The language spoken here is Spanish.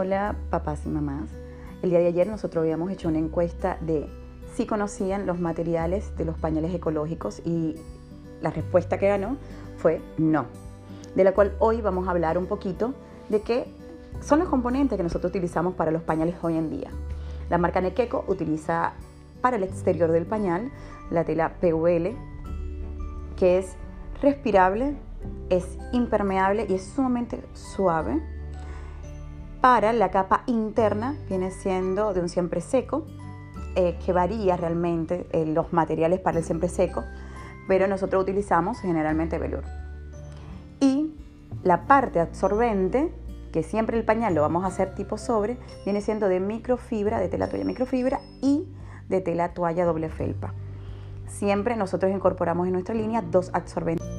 Hola papás y mamás. El día de ayer nosotros habíamos hecho una encuesta de si conocían los materiales de los pañales ecológicos y la respuesta que ganó fue no. De la cual hoy vamos a hablar un poquito de qué son los componentes que nosotros utilizamos para los pañales hoy en día. La marca Nequeco utiliza para el exterior del pañal la tela PVL, que es respirable, es impermeable y es sumamente suave para la capa interna viene siendo de un siempre seco, eh, que varía realmente eh, los materiales para el siempre seco, pero nosotros utilizamos generalmente velour. Y la parte absorbente, que siempre el pañal lo vamos a hacer tipo sobre, viene siendo de microfibra, de tela toalla microfibra y de tela toalla doble felpa. Siempre nosotros incorporamos en nuestra línea dos absorbentes.